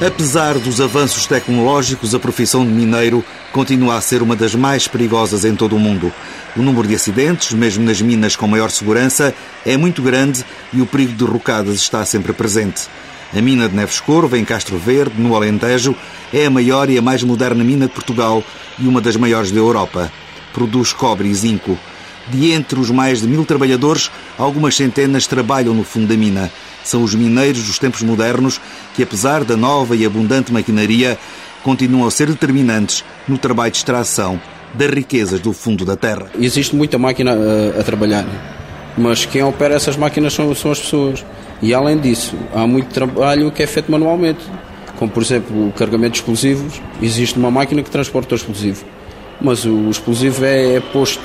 Apesar dos avanços tecnológicos, a profissão de mineiro continua a ser uma das mais perigosas em todo o mundo. O número de acidentes, mesmo nas minas com maior segurança, é muito grande e o perigo de rocadas está sempre presente. A mina de Neves Corvo, em Castro Verde, no Alentejo, é a maior e a mais moderna mina de Portugal e uma das maiores da Europa. Produz cobre e zinco. De entre os mais de mil trabalhadores, algumas centenas trabalham no fundo da mina. São os mineiros dos tempos modernos que, apesar da nova e abundante maquinaria, continuam a ser determinantes no trabalho de extração das riquezas do fundo da terra. Existe muita máquina a, eh, a trabalhar, mas quem opera essas máquinas são, são as pessoas. E além disso, há muito trabalho que é feito manualmente, como por exemplo o carregamento de explosivos. Existe uma máquina que transporta o explosivo, mas o explosivo é, é posto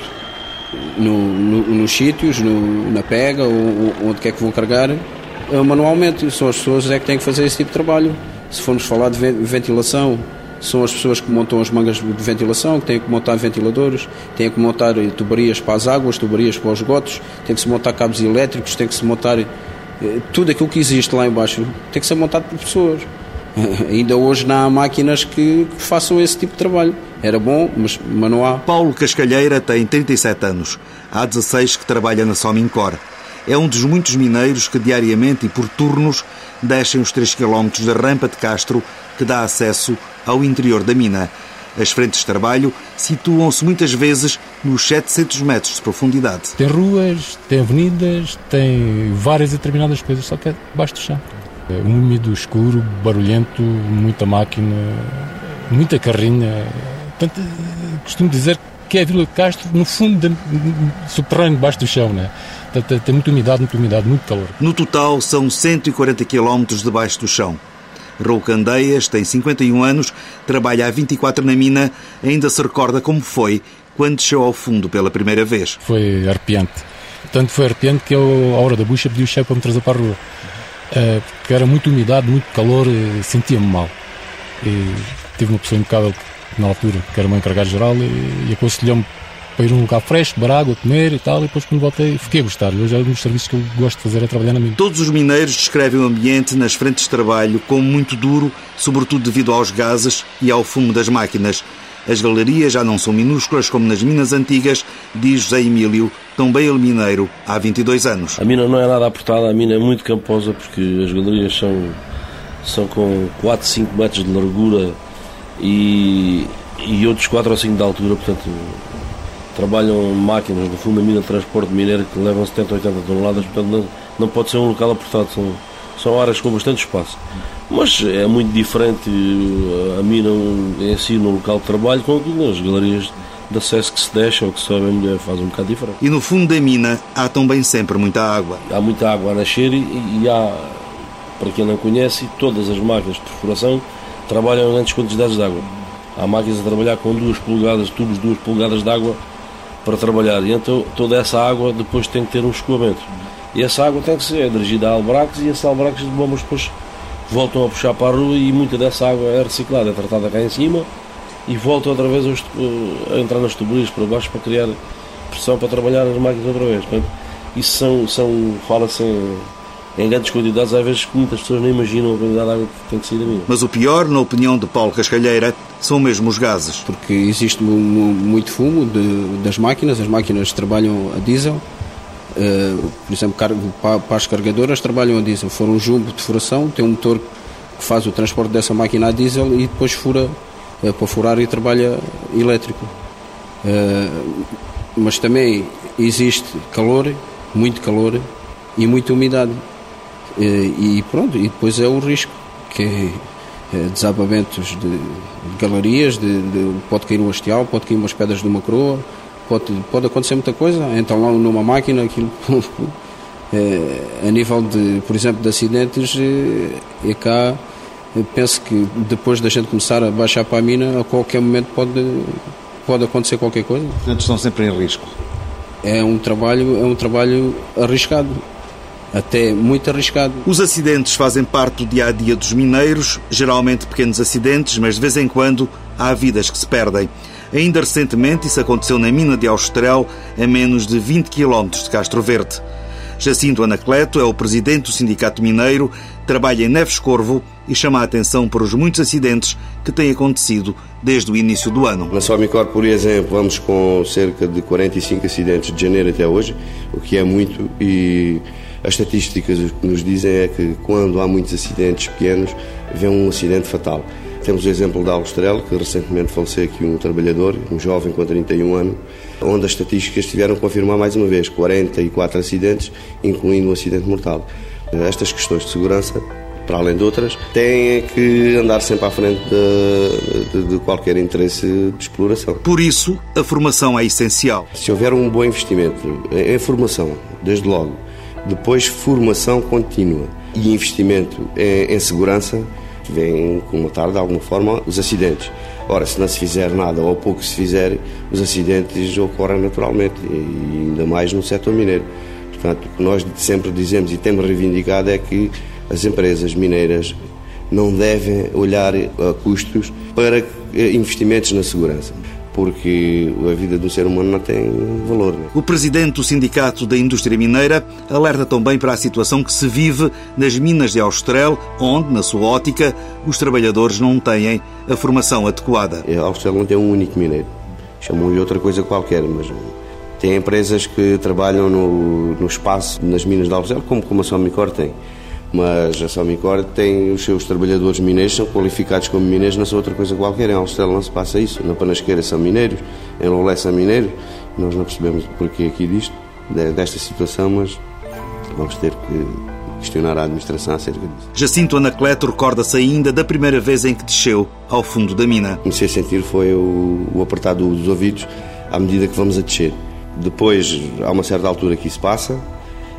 no, no, nos sítios, no, na pega, ou, onde quer que vão carregar, eh, manualmente. São as pessoas é que têm que fazer esse tipo de trabalho. Se formos falar de ventilação, são as pessoas que montam as mangas de ventilação, que têm que montar ventiladores, têm que montar eh, tubarias para as águas, tubarias para os esgotos, tem que se montar cabos elétricos, tem que se montar eh, tudo aquilo que existe lá embaixo, tem que ser montado por pessoas. Ainda hoje não há máquinas que, que façam esse tipo de trabalho. Era bom, mas, mas não há. Paulo Cascalheira tem 37 anos. Há 16 que trabalha na Somincor. É um dos muitos mineiros que diariamente e por turnos descem os 3 km da rampa de Castro que dá acesso ao interior da mina. As frentes de trabalho situam-se muitas vezes nos 700 metros de profundidade. Tem ruas, tem avenidas, tem várias determinadas coisas, só que é debaixo do chão. É úmido, escuro, barulhento, muita máquina, muita carrinha. Portanto, costumo dizer que é a Vila de Castro, no fundo, subterrâneo, debaixo do chão. Né? Portanto, tem muita umidade, muita umidade, muito calor. No total, são 140 quilómetros debaixo do chão. Raul Candeias tem 51 anos, trabalha há 24 na mina, ainda se recorda como foi quando desceu ao fundo pela primeira vez. Foi arrepiante. Tanto foi arrepiante que eu, à hora da bucha, pedi o chefe para me trazer para a rua. Uh, porque era muita umidade, muito calor, sentia-me mal. E tive uma pessoa impecável na altura, que era o meu encarregado geral, e, e aconselhou-me para ir a um lugar fresco, bar água, comer e tal, e depois quando voltei fiquei a gostar. Hoje é um dos serviços que eu gosto de fazer é trabalhar na mina. Todos os mineiros descrevem o ambiente nas frentes de trabalho como muito duro, sobretudo devido aos gases e ao fumo das máquinas. As galerias já não são minúsculas como nas minas antigas, diz José Emílio, também ele mineiro, há 22 anos. A mina não é nada apertada, a mina é muito camposa porque as galerias são, são com 4, 5 metros de largura e, e outros 4 ou 5 de altura, portanto trabalham máquinas no fundo da mina de transporte mineiro que levam 70, 80 toneladas, portanto não, não pode ser um local apertado, são, são áreas com bastante espaço. Mas é muito diferente a mina em si no local de trabalho com as galerias de acesso que se deixa ou que se sobe mulher faz um bocado diferente. E no fundo da mina há também sempre muita água. Há muita água a nascer e, e há, para quem não conhece, todas as máquinas de perfuração trabalham em grandes quantidades de água. Há máquinas a trabalhar com duas polegadas, tubos de duas polegadas de água para trabalhar. E então toda essa água depois tem que ter um escoamento. E essa água tem que ser dirigida a albraques e esses albraques de bombas depois voltam a puxar para a rua e muita dessa água é reciclada, é tratada cá em cima e volta outra vez a entrar nas tubuleiras para baixo para criar pressão para trabalhar as máquinas outra vez. Portanto, isso são, são fala-se em, grandes quantidades, às vezes que muitas pessoas nem imaginam a quantidade de água que tem que sair da mina. Mas o pior, na opinião de Paulo Cascalheira, são mesmo os gases. Porque existe muito fumo de, das máquinas, as máquinas trabalham a diesel, uh, por exemplo, para, para, as carregadoras trabalham a diesel. For um jumbo de furação, tem um motor que faz o transporte dessa máquina a diesel e depois fura uh, para furar e trabalha elétrico. Uh, mas também existe calor, muito calor e muita umidade. E pronto, e depois é o risco, que é eh, desabamentos de, de galerias, de, de, pode cair um hastial, pode cair umas pedras de uma coroa, pode, pode acontecer muita coisa. Então lá numa máquina, aquilo, é, a nível de, por exemplo, de acidentes, é, é cá, penso que depois da gente começar a baixar para a mina, a qualquer momento pode, pode acontecer qualquer coisa. Portanto, estão sempre em risco. É um trabalho, é um trabalho arriscado até muito arriscado. Os acidentes fazem parte do dia a dia dos mineiros, geralmente pequenos acidentes, mas de vez em quando há vidas que se perdem. Ainda recentemente isso aconteceu na mina de Austrel, a menos de 20 km de Castro Verde. Jacinto Anacleto é o presidente do Sindicato Mineiro, trabalha em Neves Corvo e chama a atenção para os muitos acidentes que têm acontecido desde o início do ano. Na Somicor, por exemplo, vamos com cerca de 45 acidentes de janeiro até hoje, o que é muito e as estatísticas o que nos dizem é que quando há muitos acidentes pequenos, vem um acidente fatal. Temos o exemplo da Austrel, que recentemente faleceu aqui um trabalhador, um jovem com 31 anos, onde as estatísticas tiveram a confirmar mais uma vez 44 acidentes, incluindo um acidente mortal. Estas questões de segurança para além de outras, têm que andar sempre à frente de, de, de, qualquer interesse de exploração. Por isso, a formação é essencial. Se houver um bom investimento em formação, desde logo, depois formação contínua e investimento em, em segurança, vem comatar de alguma forma os acidentes. Ora, se não se fizer nada ou pouco se fizer, os acidentes ocorrem naturalmente, e ainda mais no setor mineiro. Portanto, o que nós sempre dizemos e temos reivindicado é que as empresas mineiras não devem olhar a custos para eh, investimentos na segurança porque a vida do ser humano não tem valor. Né? O presidente do Sindicato da Indústria Mineira alerta também para a situação que se vive nas minas de Austrel, onde, na sua ótica, os trabalhadores não têm a formação adequada. A Austrel não tem um único mineiro, chamam-lhe outra coisa qualquer, mas tem empresas que trabalham no, no espaço, nas minas de Austrel, como, como a Somicor tem mas a Somicor tem os seus trabalhadores mineiros, são qualificados como mineiros, não são outra coisa qualquer. Em Austrália não se passa isso. Na Panasqueira são mineiros, em Lolé são mineiros. Nós não percebemos o porquê aqui disto, desta situação, mas vamos ter que questionar a administração acerca disso. Jacinto Anacleto recorda-se ainda da primeira vez em que desceu ao fundo da mina. Comecei a sentir foi o, o apertar dos ouvidos à medida que vamos a descer. Depois, há uma certa altura que isso passa,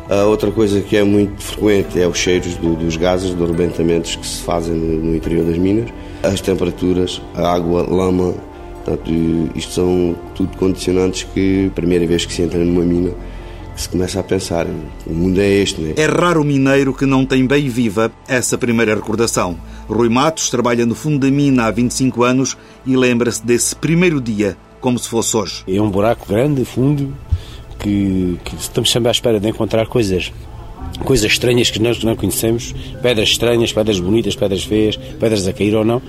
a outra coisa que é muito frequente é os cheiros do, dos gases, dos rebentamentos que se fazem no, no, interior das minas, as temperaturas, a água, lama, portanto, isto são tudo condicionantes que, primeira vez que se entra numa mina, se começa a pensar, o mundo é este, não é? É raro o mineiro que não tem bem viva essa primeira recordação. Rui Matos trabalha no fundo da mina há 25 anos e lembra-se desse primeiro dia como se fosse hoje. É um buraco grande, fundo, que, que estamos sempre à espera de encontrar coisas coisas estranhas que nós não conhecemos, pedras estranhas, pedras bonitas, pedras feias, pedras a cair ou não.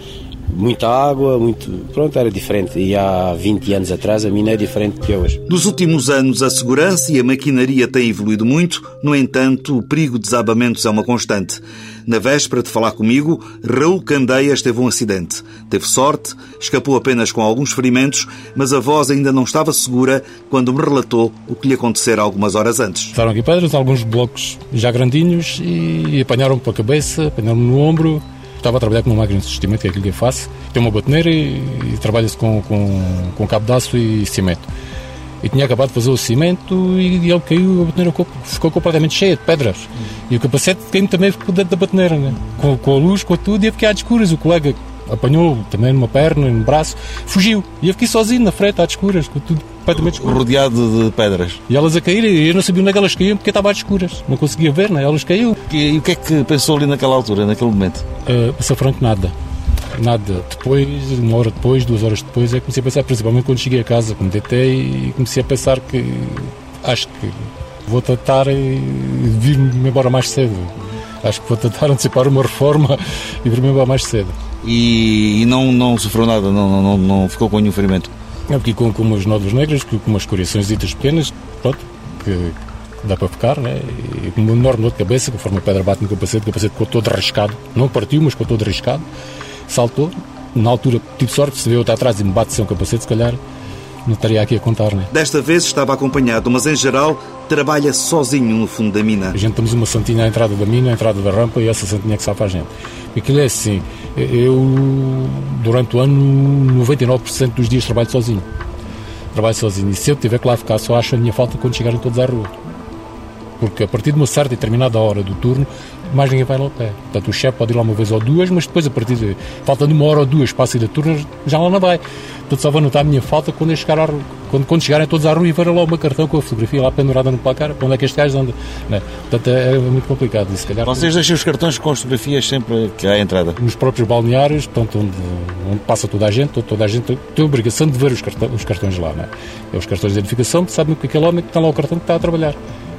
Muita água, muito. Pronto, era diferente. E há 20 anos atrás a mina é diferente que hoje. Nos últimos anos, a segurança e a maquinaria têm evoluído muito, no entanto, o perigo de desabamentos é uma constante. Na véspera de falar comigo, Raul Candeias teve um acidente. Teve sorte, escapou apenas com alguns ferimentos, mas a voz ainda não estava segura quando me relatou o que lhe acontecera algumas horas antes. Estavam aqui pedras, alguns blocos já grandinhos e apanharam-me pela cabeça, apanharam-me no ombro. Estava a trabalhar com uma máquina de sustimento, que é aquilo que eu faço. Tem uma bateneira e, e trabalha-se com, com, com aço e cimento e tinha acabado de fazer o cimento e ele caiu, a bateneira ficou completamente cheia de pedras. E o capacete caiu também ficou dentro da bateneira, né? com, com a luz, com tudo, e eu fiquei às escuras. O colega apanhou também numa perna, no braço, fugiu. E eu fiquei sozinho na frente, às escuras, com tudo completamente escuro. Rodeado de pedras. E elas a caírem, e eu não sabia onde é que elas caíam porque estava às escuras. Não conseguia ver, né? Elas caíam. E, e o que é que pensou ali naquela altura, naquele momento? Uh, franco, nada nada. Depois, uma hora depois, duas horas depois, é que comecei a pensar, principalmente quando cheguei a casa, me deitei e comecei a pensar que acho que vou tentar vir-me embora mais cedo. Acho que vou tentar antecipar uma reforma e vir-me embora mais cedo. E, e, não, não sofreu nada, não, não, não ficou com nenhum ferimento? É porque com, com umas nódulas negras, com, umas coriações pequenas, pronto, que, dá para ficar, né? E com uma enorme dor de cabeça, conforme a pedra bate no capacete, o capacete ficou todo arriscado, não partiu, mas ficou todo arriscado saltou. Na altura tive sorte, se veio outra atrás e me bate sem um capacete, se calhar não estaria aqui a contar, né? Desta vez estava acompanhado, mas em geral trabalha sozinho no fundo da mina. A gente temos uma santinha à entrada da mina, à entrada da rampa e essa santinha é que salva a gente. Aquilo é assim, eu durante o ano 99% dos dias trabalho sozinho. Trabalho sozinho e se eu tiver que lá ficar só acho a minha falta quando chegarem todos à rua. Porque a partir de uma certa e determinada hora do turno mais ninguém vai lá ao pé. Portanto, o chefe pode ir lá uma vez ou duas, mas depois, a partir de. falta de uma hora ou duas para a saída de turno, já lá não vai. Portanto, só vou notar a minha falta quando, eu chegar à, quando, quando chegarem todos à rua e verem lá uma cartão com a fotografia lá pendurada no placar, para onde é que este gajo anda. Né? Portanto, é, é, muito complicado. E, se calhar, Vocês deixam os cartões com as fotografias sempre que há à entrada? Nos próprios balneários, portanto, onde, onde passa toda a gente, toda a gente tem a obrigação de ver os cartões, os cartões lá. Né? É os cartões de identificação, sabem que aquele homem que está lá o cartão que está a trabalhar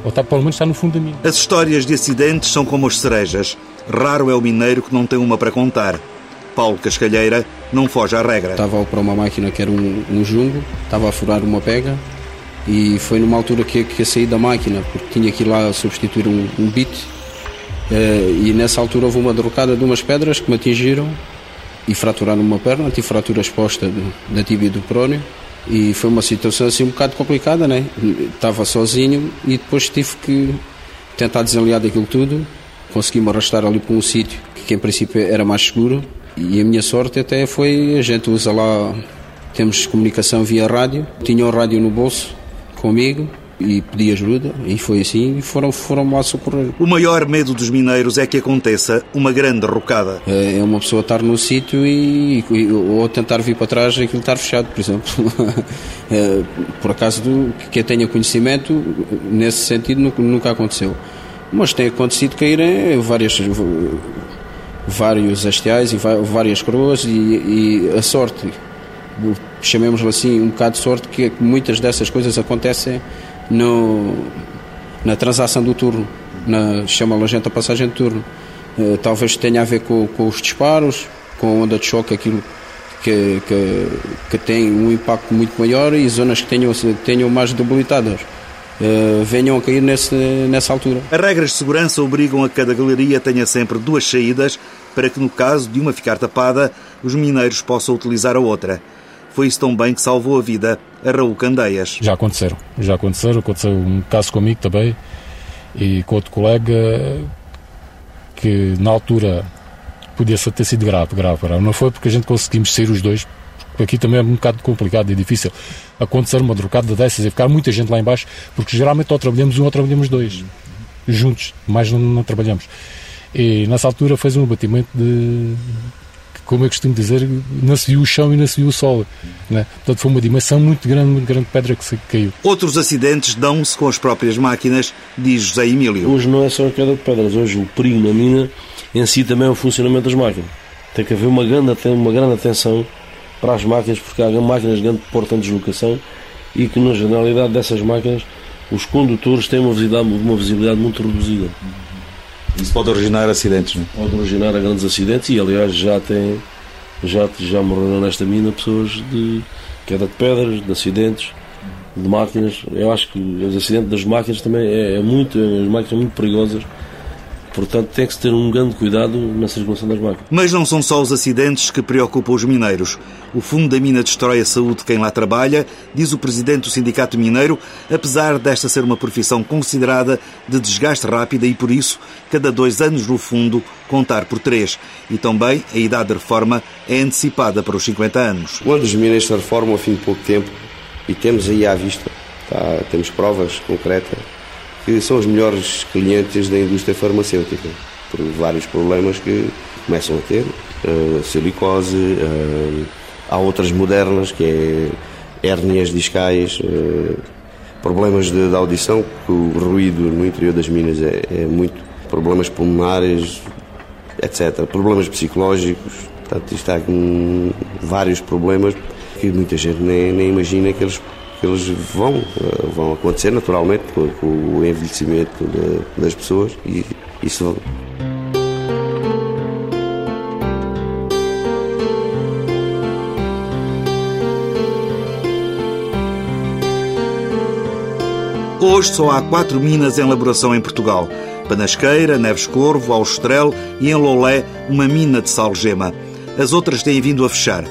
ou está, pelo menos está no fundo da mina. As histórias de acidentes são como as cerejas. Raro é o mineiro que não tem uma para contar. Paulo Cascalheira não foge à regra. Estava a operar uma máquina que era um, um jumbo, estava a furar uma pega e foi numa altura que, que eu saí da máquina, porque tinha que ir lá substituir um, um bit. Uh, e nessa altura houve uma derrocada de umas pedras que me atingiram e fraturaram uma perna, tive fratura exposta de, da tibia do prónio e foi uma situação assim um bocado complicada, né? Estava sozinho e depois tive que tentar desenliar daquilo tudo, consegui-me arrastar ali para um sítio que em princípio era mais seguro. E a minha sorte até foi, a gente usa lá, temos comunicação via rádio, tinha um rádio no bolso comigo e pedi ajuda e foi assim e foram, foram lá socorrer. O maior medo dos mineiros é que aconteça uma grande rocada. É, é uma pessoa estar no sítio e, e, ou tentar vir para trás e aquilo estar fechado, por exemplo. é, por acaso do, que eu tenha conhecimento, nesse sentido nunca, nunca aconteceu. Mas tem acontecido caírem várias vários hasteais e várias coroas e, e a sorte, chamemos-lhe assim, um bocado de sorte, que muitas dessas coisas acontecem no, na transação do turno, na, chama a gente a passagem de turno. Uh, talvez tenha a ver com, com, os disparos, com a onda de choque, aquilo que, que, que, tem um impacto muito maior e zonas que tenham, tenham mais debilitadas. Uh, venham a cair nesse, nessa altura. As regras de segurança obrigam a que cada galeria tenha sempre duas saídas para que, no caso de uma ficar tapada, os mineiros possam utilizar a outra. Foi tão bem que salvou a vida a Raul Candeias. Já aconteceram, já aconteceram. Aconteceu um caso comigo também e com outro colega que na altura podia ter sido grave, grave, grave. Não foi porque a gente conseguimos sair os dois, porque aqui também é um bocado complicado e difícil acontecer uma trocada dessas e ficar muita gente lá embaixo, porque geralmente ou trabalhamos um ou trabalhamos dois, juntos, mais não, não trabalhamos. E nessa altura fez um abatimento de, como eu costumo dizer, não se viu o chão e não se viu o sol. Né? Portanto, foi uma dimensão muito grande, muito grande de pedra que se caiu. Outros acidentes dão-se com as próprias máquinas, diz José Emílio. Hoje não é só a queda de pedras, hoje o perigo na mina em si também é o funcionamento das máquinas. Tem que haver uma grande, uma grande atenção para as máquinas, porque há máquinas de grande porta de deslocação e que, na generalidade dessas máquinas, os condutores têm uma visibilidade, uma visibilidade muito reduzida. Isso pode originar acidentes, não é? Pode originar grandes acidentes e, aliás, já tem já, já morreram nesta mina pessoas de queda de pedras, de acidentes, de máquinas. Eu acho que os acidentes das máquinas também é, é muito, as máquinas são muito perigosas Portanto, tem que se ter um grande cuidado na circulação das máquinas. Mas não são só os acidentes que preocupam os mineiros. O fundo da mina destrói a saúde de quem lá trabalha, diz o presidente do Sindicato Mineiro, apesar desta ser uma profissão considerada de desgaste rápida e, por isso, cada dois anos no fundo, contar por três. E também a idade de reforma é antecipada para os 50 anos. Quando os mineiros se reformam ao fim de pouco tempo, e temos aí à vista, tá, temos provas concretas, que são os melhores clientes da indústria farmacêutica, por vários problemas que começam a ter, uh, silicose, uh, há outras modernas, que é hérnias discais, uh, problemas de, de, audição, que o ruído no interior das minas é, é muito, problemas pulmonares, etc. Problemas psicológicos, portanto, isto há vários problemas que muita gente nem, nem imagina que eles que eles vão, eh, vão acontecer naturalmente com, o envelhecimento das pessoas e isso Hoje só há quatro minas em elaboração em Portugal. Panasqueira, Neves Corvo, Austrel e em Lolé uma mina de sal-gema. As outras têm vindo a fechar.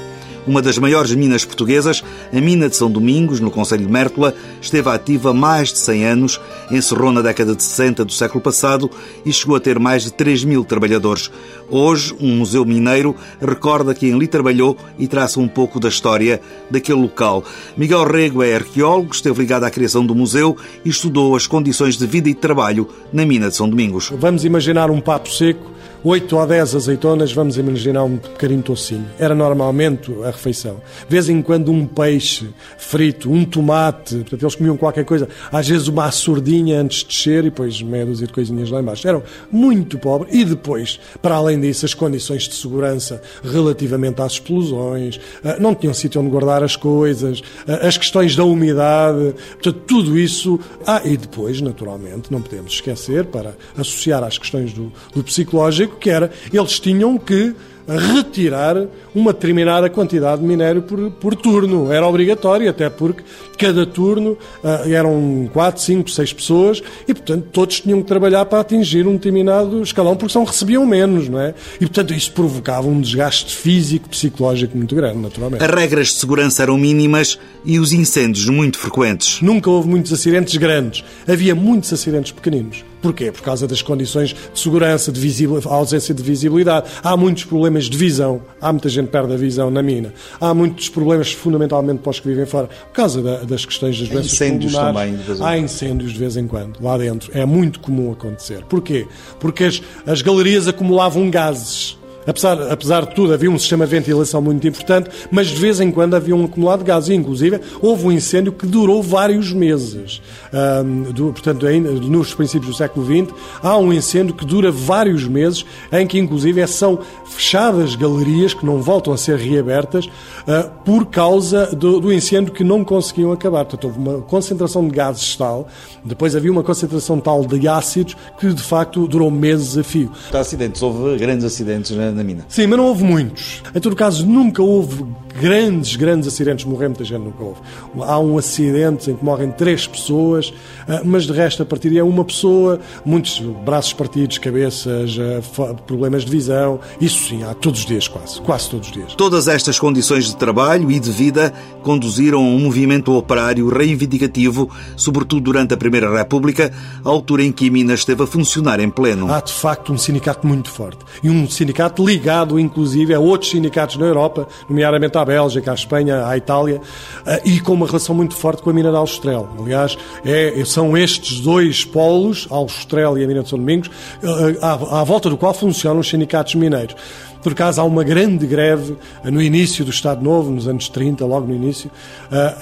Uma das maiores minas portuguesas, a mina de São Domingos, no Conselho de Mértola, esteve ativa mais de 100 anos, encerrou na década de 60 do século passado e chegou a ter mais de 3 mil trabalhadores. Hoje, um museu mineiro recorda quem ali trabalhou e traça um pouco da história daquele local. Miguel Rego é arqueólogo, esteve ligado à criação do museu e estudou as condições de vida e de trabalho na mina de São Domingos. Vamos imaginar um papo seco 8 ou 10 azeitonas, vamos imaginar um bocadinho tocinho. Era normalmente a refeição. De vez em quando um peixe frito, um tomate, portanto eles comiam qualquer coisa, às vezes uma açordinha antes de descer e depois meia dúzia de coisinhas lá embaixo. Eram muito pobres e depois, para além disso, as condições de segurança relativamente às explosões, ah, não tinham sítio onde guardar as coisas, ah, as questões da umidade, portanto tudo isso. Ah, e depois, naturalmente, não podemos esquecer, para associar às questões do, do psicológico, seco, que era, eles tinham que retirar uma determinada quantidade de minério por, por turno. Era obrigatório, até porque cada turno uh, eram 4, 5, 6 pessoas e, portanto, todos tinham que trabalhar para atingir um determinado escalão, porque são recebiam menos, não é? E, portanto, isso provocava um desgaste físico, psicológico muito grande, naturalmente. As regras de segurança eram mínimas e os incêndios muito frequentes. Nunca houve muitos acidentes grandes. Havia muitos acidentes pequeninos. Porquê? Por causa das condições de segurança, de ausência de visibilidade. Há muitos problemas de visão. Há muita gente que perde a visão na mina. Há muitos problemas, fundamentalmente, para os que vivem fora, por causa da, das questões das doenças incêndios pulmonares. também. Há incêndios de vez em quando, lá dentro. É muito comum acontecer. Porquê? Porque as, as galerias acumulavam gases. Apesar, apesar de tudo, havia um sistema de ventilação muito importante, mas de vez em quando havia um acumulado de gases. E, inclusive, houve um incêndio que durou vários meses. Um, do, portanto, ainda nos princípios do século XX, há um incêndio que dura vários meses, em que, inclusive, são fechadas galerias que não voltam a ser reabertas uh, por causa do, do, incêndio que não conseguiam acabar. Portanto, houve uma concentração de gases tal, depois havia uma concentração tal de ácidos que, de facto, durou meses a fio. Acidentes, houve grandes acidentes na, na mina. Sim, mas não houve muitos. Em todo caso, nunca houve grandes, grandes acidentes. Morrer muita gente nunca houve. Há um acidente em que morrem três pessoas, ah, mas de resto, a partir é uma pessoa, muitos braços partidos, cabeças, ah, problemas de visão. Isso sim, há todos os dias quase. Quase todos os dias. Todas estas condições de trabalho e de vida conduziram a um movimento operário reivindicativo, sobretudo durante a Primeira República, a altura em que a mina esteve a funcionar em pleno. Há, de facto, um sindicato muito forte. E um sindicato ligado, inclusive, a outros sindicatos na Europa, nomeadamente à Bélgica, à Espanha, à Itália, eh, e com uma relação muito forte com a mina de Aljustrel. Aliás, é, são estes dois polos, Aljustrel e a mina de São Domingos, eh, à, à volta do qual funcionam os sindicatos mineiros. Por acaso há uma grande greve eh, no início do Estado Novo, nos anos 30, logo no início,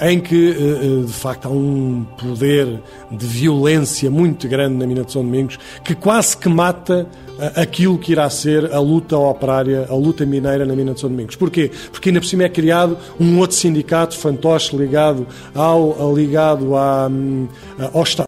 em que de facto há um poder de violência muito grande na mina de São Domingos que quase que mata aquilo que irá ser a luta operária, a luta mineira na mina de São Domingos. Porquê? Porque ainda por cima é criado um outro sindicato fantoche ligado ao ligado à, hum, ao Estado